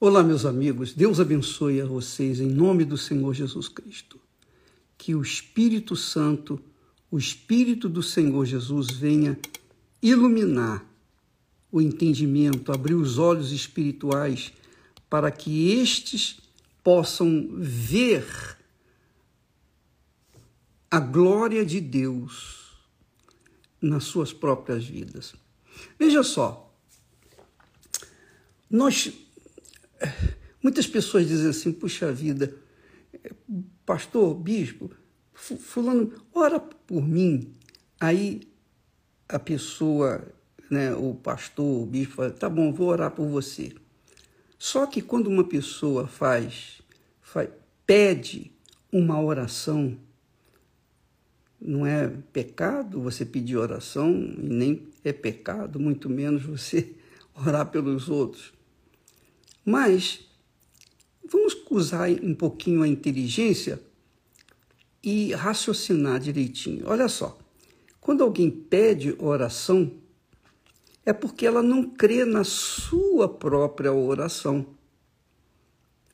Olá, meus amigos, Deus abençoe a vocês em nome do Senhor Jesus Cristo. Que o Espírito Santo, o Espírito do Senhor Jesus venha iluminar o entendimento, abrir os olhos espirituais para que estes possam ver a glória de Deus nas suas próprias vidas. Veja só, nós Muitas pessoas dizem assim: puxa vida, pastor, bispo, fulano, ora por mim. Aí a pessoa, né, o pastor, o bispo, fala: tá bom, vou orar por você. Só que quando uma pessoa faz, faz pede uma oração, não é pecado você pedir oração, e nem é pecado, muito menos você orar pelos outros. Mas vamos usar um pouquinho a inteligência e raciocinar direitinho. Olha só, quando alguém pede oração, é porque ela não crê na sua própria oração.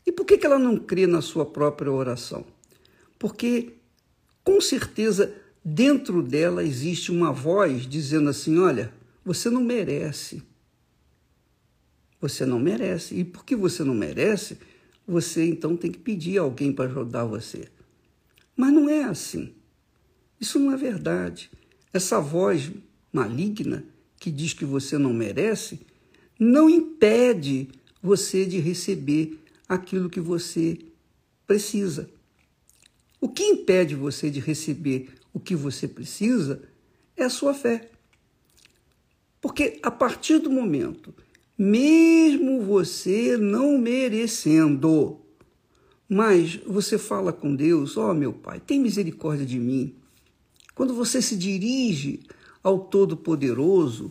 E por que, ela não crê na sua própria oração? Porque, com certeza, dentro dela existe uma voz dizendo assim: olha, você não merece. Você não merece. E porque você não merece, você então tem que pedir alguém para ajudar você. Mas não é assim. Isso não é verdade. Essa voz maligna que diz que você não merece não impede você de receber aquilo que você precisa. O que impede você de receber o que você precisa é a sua fé. Porque a partir do momento mesmo você não merecendo. Mas você fala com Deus: Ó oh, meu Pai, tem misericórdia de mim. Quando você se dirige ao Todo-Poderoso,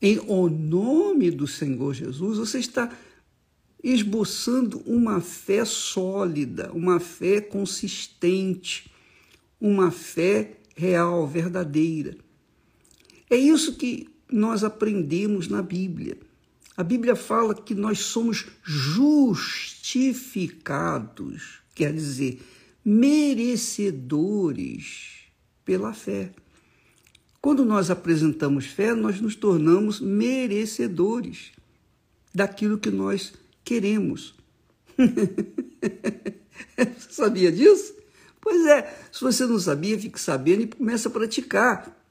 em o nome do Senhor Jesus, você está esboçando uma fé sólida, uma fé consistente, uma fé real, verdadeira. É isso que nós aprendemos na Bíblia. A Bíblia fala que nós somos justificados, quer dizer, merecedores pela fé. Quando nós apresentamos fé, nós nos tornamos merecedores daquilo que nós queremos. Você sabia disso? Pois é, se você não sabia, fique sabendo e comece a praticar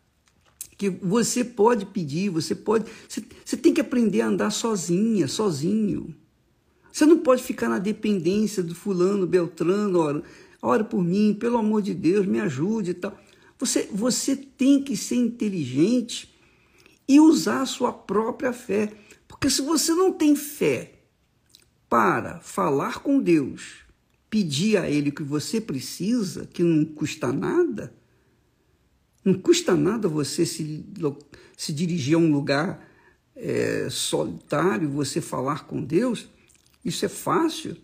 que você pode pedir, você pode. Você, você tem que aprender a andar sozinha, sozinho. Você não pode ficar na dependência do fulano, Beltrano, ora, ora por mim, pelo amor de Deus, me ajude e tal. Você, você tem que ser inteligente e usar a sua própria fé. Porque se você não tem fé para falar com Deus, pedir a Ele o que você precisa, que não custa nada, não custa nada você se, se dirigir a um lugar é, solitário, você falar com Deus. Isso é fácil.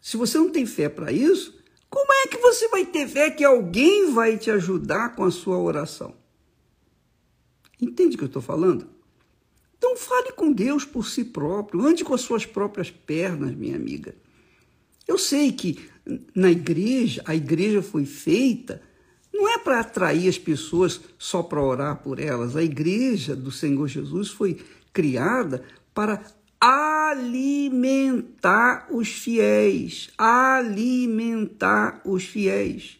Se você não tem fé para isso, como é que você vai ter fé que alguém vai te ajudar com a sua oração? Entende o que eu estou falando? Então fale com Deus por si próprio, ande com as suas próprias pernas, minha amiga. Eu sei que na igreja, a igreja foi feita não é para atrair as pessoas só para orar por elas. A igreja do Senhor Jesus foi criada para alimentar os fiéis, alimentar os fiéis.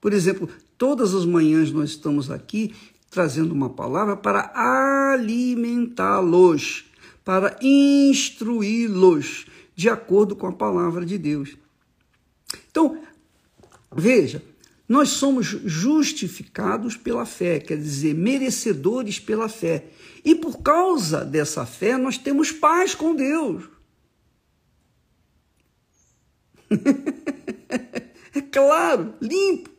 Por exemplo, todas as manhãs nós estamos aqui trazendo uma palavra para alimentá-los, para instruí-los de acordo com a palavra de Deus. Então, veja, nós somos justificados pela fé, quer dizer, merecedores pela fé. E por causa dessa fé, nós temos paz com Deus. é claro, limpo,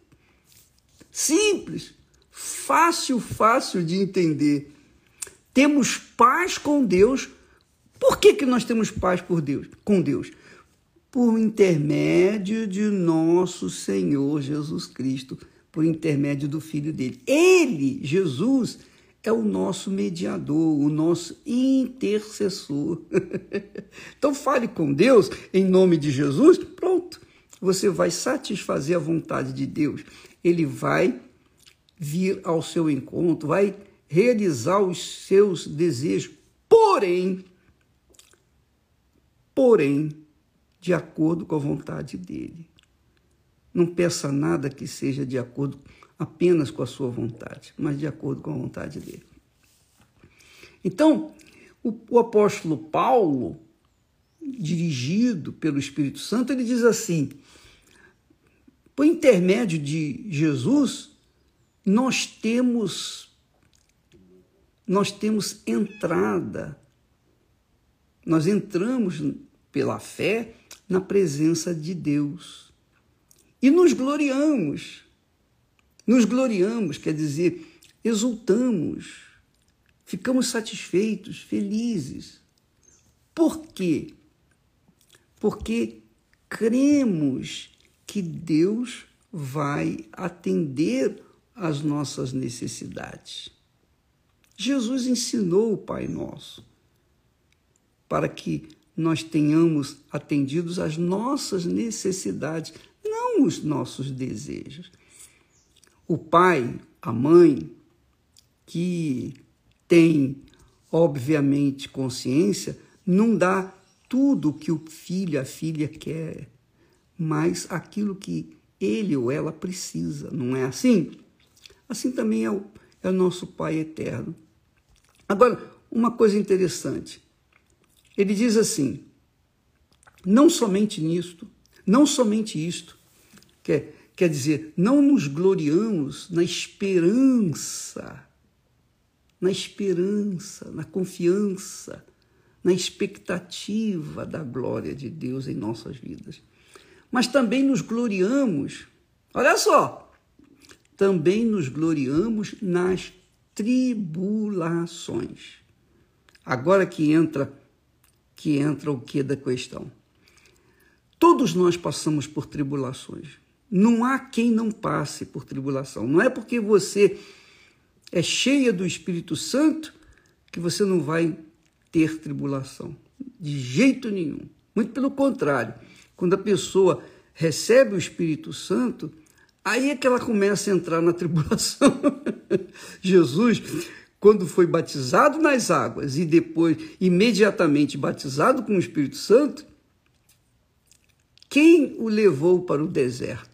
simples, fácil, fácil de entender. Temos paz com Deus. Por que, que nós temos paz por Deus, com Deus? Por intermédio de nosso Senhor Jesus Cristo, por intermédio do Filho dele. Ele, Jesus, é o nosso mediador, o nosso intercessor. então fale com Deus em nome de Jesus, pronto. Você vai satisfazer a vontade de Deus. Ele vai vir ao seu encontro, vai realizar os seus desejos. Porém, porém, de acordo com a vontade dele. Não peça nada que seja de acordo apenas com a sua vontade, mas de acordo com a vontade dele. Então, o, o apóstolo Paulo, dirigido pelo Espírito Santo, ele diz assim: por intermédio de Jesus, nós temos nós temos entrada. Nós entramos pela fé na presença de Deus. E nos gloriamos nos gloriamos, quer dizer, exultamos, ficamos satisfeitos, felizes. Por quê? Porque cremos que Deus vai atender às nossas necessidades. Jesus ensinou o Pai Nosso para que nós tenhamos atendidos às nossas necessidades, não os nossos desejos o pai, a mãe, que tem, obviamente, consciência, não dá tudo o que o filho, a filha quer, mas aquilo que ele ou ela precisa, não é assim? Assim também é o, é o nosso Pai eterno. Agora, uma coisa interessante. Ele diz assim: não somente nisto, não somente isto, que é Quer dizer, não nos gloriamos na esperança, na esperança, na confiança, na expectativa da glória de Deus em nossas vidas. Mas também nos gloriamos, olha só, também nos gloriamos nas tribulações. Agora que entra que entra o que da questão. Todos nós passamos por tribulações. Não há quem não passe por tribulação. Não é porque você é cheia do Espírito Santo que você não vai ter tribulação. De jeito nenhum. Muito pelo contrário. Quando a pessoa recebe o Espírito Santo, aí é que ela começa a entrar na tribulação. Jesus, quando foi batizado nas águas e depois imediatamente batizado com o Espírito Santo, quem o levou para o deserto?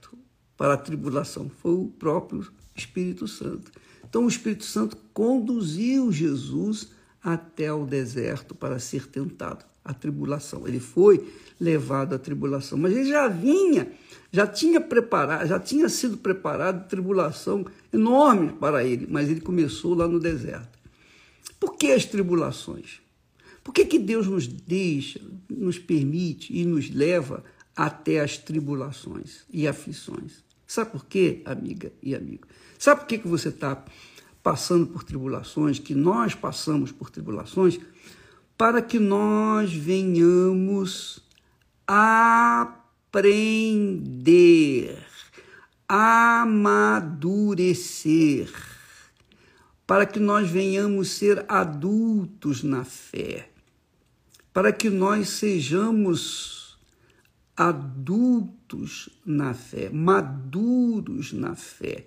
para a tribulação foi o próprio Espírito Santo. Então, o Espírito Santo conduziu Jesus até o deserto para ser tentado, a tribulação. Ele foi levado à tribulação, mas ele já vinha, já tinha preparado, já tinha sido preparado tribulação enorme para ele, mas ele começou lá no deserto. Por que as tribulações? Por que, que Deus nos deixa, nos permite e nos leva até as tribulações e aflições? Sabe por quê, amiga e amigo? Sabe por que, que você está passando por tribulações, que nós passamos por tribulações? Para que nós venhamos aprender, amadurecer, para que nós venhamos ser adultos na fé, para que nós sejamos adultos na fé, maduros na fé.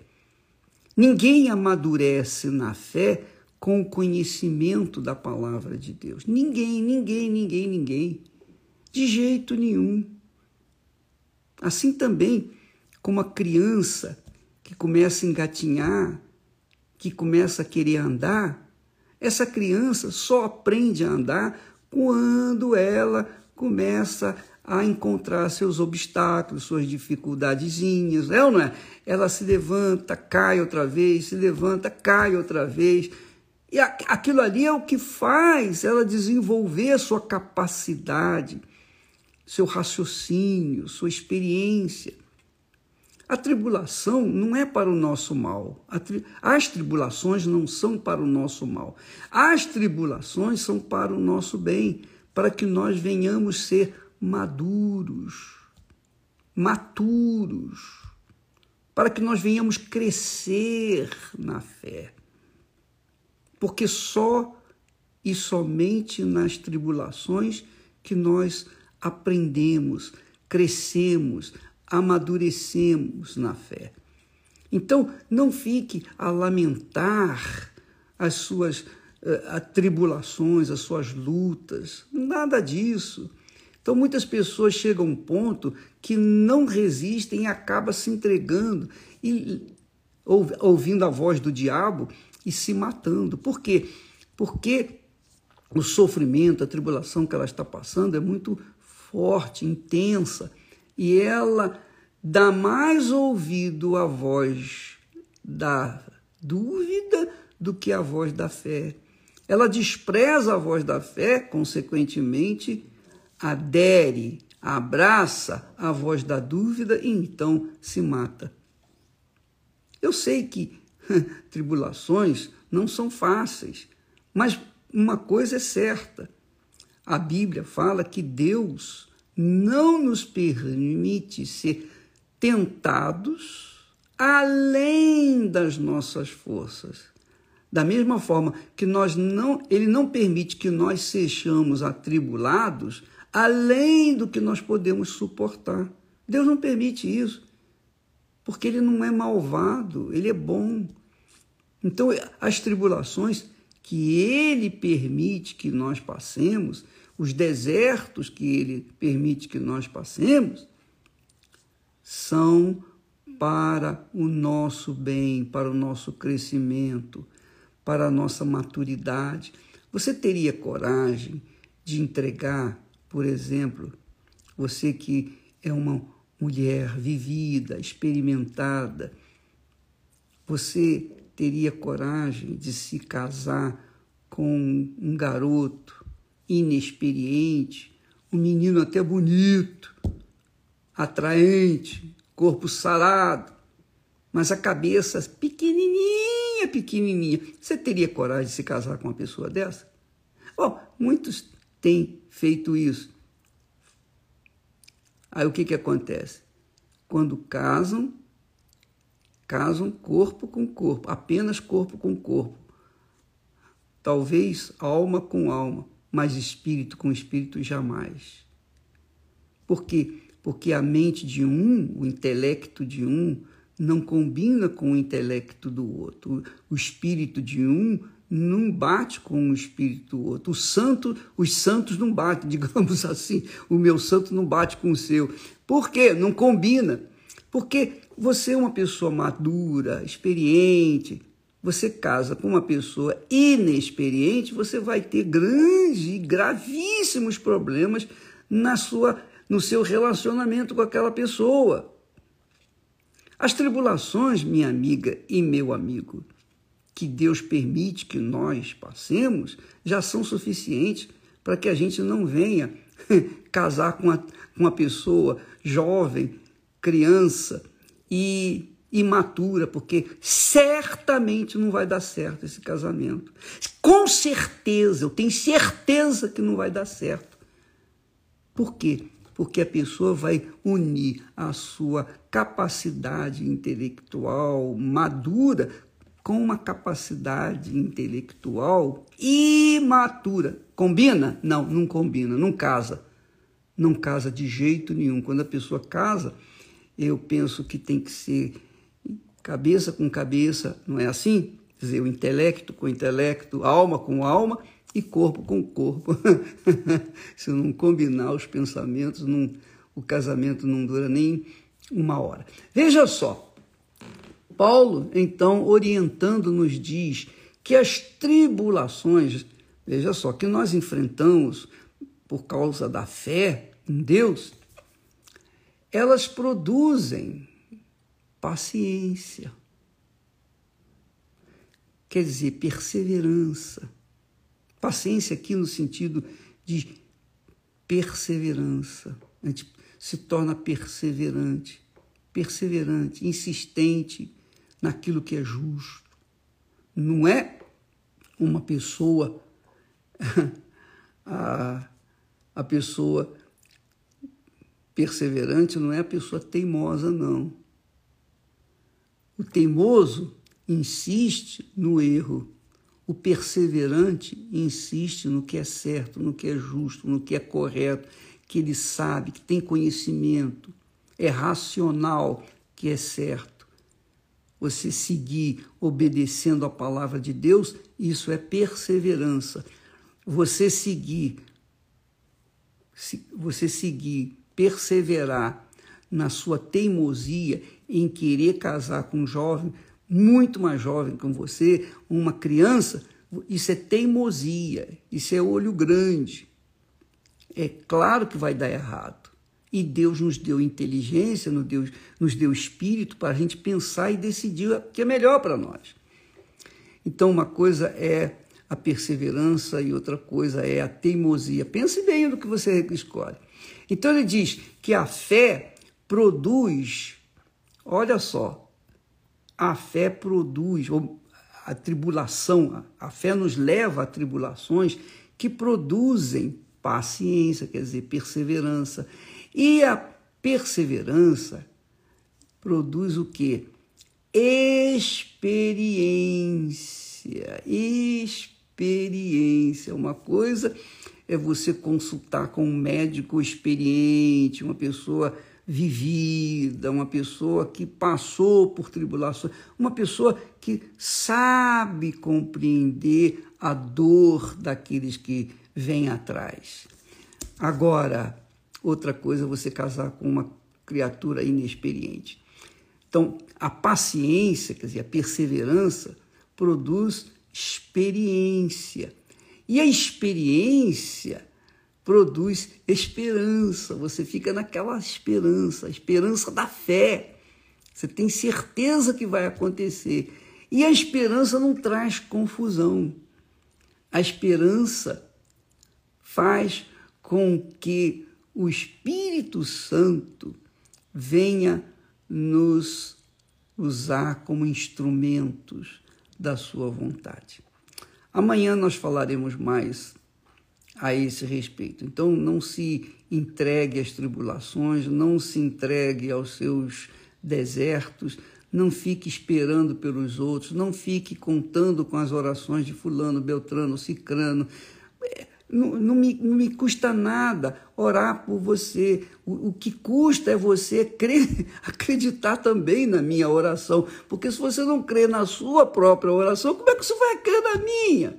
Ninguém amadurece na fé com o conhecimento da palavra de Deus. Ninguém, ninguém, ninguém, ninguém. De jeito nenhum. Assim também como a criança que começa a engatinhar, que começa a querer andar, essa criança só aprende a andar quando ela começa a encontrar seus obstáculos, suas dificuldadezinhas, é ou não é? Ela se levanta, cai outra vez, se levanta, cai outra vez. E aquilo ali é o que faz ela desenvolver sua capacidade, seu raciocínio, sua experiência. A tribulação não é para o nosso mal. As tribulações não são para o nosso mal. As tribulações são para o nosso bem, para que nós venhamos ser maduros, maturos, para que nós venhamos crescer na fé. Porque só e somente nas tribulações que nós aprendemos, crescemos, amadurecemos na fé. Então, não fique a lamentar as suas uh, tribulações, as suas lutas, nada disso. Então, muitas pessoas chegam a um ponto que não resistem e acabam se entregando e ouvindo a voz do diabo e se matando. Por quê? Porque o sofrimento, a tribulação que ela está passando é muito forte, intensa, e ela dá mais ouvido à voz da dúvida do que à voz da fé. Ela despreza a voz da fé, consequentemente, adere, abraça a voz da dúvida e então se mata. Eu sei que tribulações não são fáceis, mas uma coisa é certa: a Bíblia fala que Deus não nos permite ser tentados além das nossas forças. Da mesma forma que nós não, ele não permite que nós sejamos atribulados além do que nós podemos suportar. Deus não permite isso, porque ele não é malvado, ele é bom. Então, as tribulações que ele permite que nós passemos, os desertos que ele permite que nós passemos, são para o nosso bem, para o nosso crescimento, para a nossa maturidade. Você teria coragem de entregar, por exemplo, você que é uma mulher vivida, experimentada, você teria coragem de se casar com um garoto inexperiente, um menino até bonito, atraente, corpo sarado, mas a cabeça pequenininha, pequenininha. Você teria coragem de se casar com uma pessoa dessa? Bom, muitos têm feito isso. Aí o que, que acontece? Quando casam, casam corpo com corpo, apenas corpo com corpo. Talvez alma com alma, mas espírito com espírito jamais. Por quê? porque a mente de um, o intelecto de um, não combina com o intelecto do outro. O espírito de um não bate com o espírito do outro. O santo, os santos não batem, digamos assim. O meu santo não bate com o seu. Por quê? Não combina. Porque você é uma pessoa madura, experiente. Você casa com uma pessoa inexperiente, você vai ter grandes e gravíssimos problemas na sua no seu relacionamento com aquela pessoa. As tribulações, minha amiga e meu amigo, que Deus permite que nós passemos, já são suficientes para que a gente não venha casar com uma, uma pessoa jovem, criança e imatura, porque certamente não vai dar certo esse casamento. Com certeza, eu tenho certeza que não vai dar certo. Por quê? porque a pessoa vai unir a sua capacidade intelectual madura com uma capacidade intelectual imatura. Combina? Não, não combina, não casa. Não casa de jeito nenhum. Quando a pessoa casa, eu penso que tem que ser cabeça com cabeça, não é assim? Quer dizer, o intelecto com intelecto, alma com alma e corpo com corpo. Se não combinar os pensamentos, não, o casamento não dura nem uma hora. Veja só, Paulo, então, orientando, nos diz que as tribulações, veja só, que nós enfrentamos por causa da fé em Deus, elas produzem paciência, quer dizer, perseverança Paciência aqui no sentido de perseverança. A gente se torna perseverante, perseverante, insistente naquilo que é justo. Não é uma pessoa, a, a pessoa perseverante não é a pessoa teimosa, não. O teimoso insiste no erro O perseverante insiste no que é certo, no que é justo, no que é correto, que ele sabe, que tem conhecimento, é racional, que é certo. Você seguir obedecendo a palavra de Deus, isso é perseverança. Você seguir, você seguir, perseverar na sua teimosia em querer casar com um jovem muito mais jovem que você, uma criança, isso é teimosia, isso é olho grande. É claro que vai dar errado. E Deus nos deu inteligência, nos deu, nos deu espírito para a gente pensar e decidir o que é melhor para nós. Então, uma coisa é a perseverança e outra coisa é a teimosia. Pense bem no que você escolhe. Então, ele diz que a fé produz, olha só, a fé produz, ou a tribulação, a fé nos leva a tribulações que produzem paciência, quer dizer, perseverança. E a perseverança produz o quê? Experiência. Experiência. Uma coisa é você consultar com um médico experiente, uma pessoa vivida, uma pessoa que passou por tribulações, uma pessoa que sabe compreender a dor daqueles que vêm atrás. Agora, outra coisa é você casar com uma criatura inexperiente. Então, a paciência, quer dizer, a perseverança, produz experiência. E a experiência produz esperança. Você fica naquela esperança, a esperança da fé. Você tem certeza que vai acontecer. E a esperança não traz confusão. A esperança faz com que o Espírito Santo venha nos usar como instrumentos da sua vontade. Amanhã nós falaremos mais a esse respeito. Então, não se entregue às tribulações, não se entregue aos seus desertos, não fique esperando pelos outros, não fique contando com as orações de Fulano, Beltrano, Cicrano. Não, não, me, não me custa nada orar por você. O, o que custa é você crer, acreditar também na minha oração. Porque se você não crê na sua própria oração, como é que você vai crer na minha?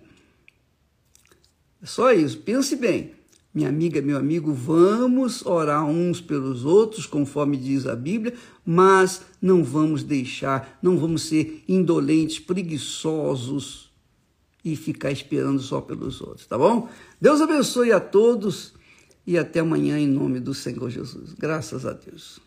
É só isso. Pense bem. Minha amiga, meu amigo, vamos orar uns pelos outros, conforme diz a Bíblia, mas não vamos deixar, não vamos ser indolentes, preguiçosos e ficar esperando só pelos outros, tá bom? Deus abençoe a todos e até amanhã em nome do Senhor Jesus. Graças a Deus.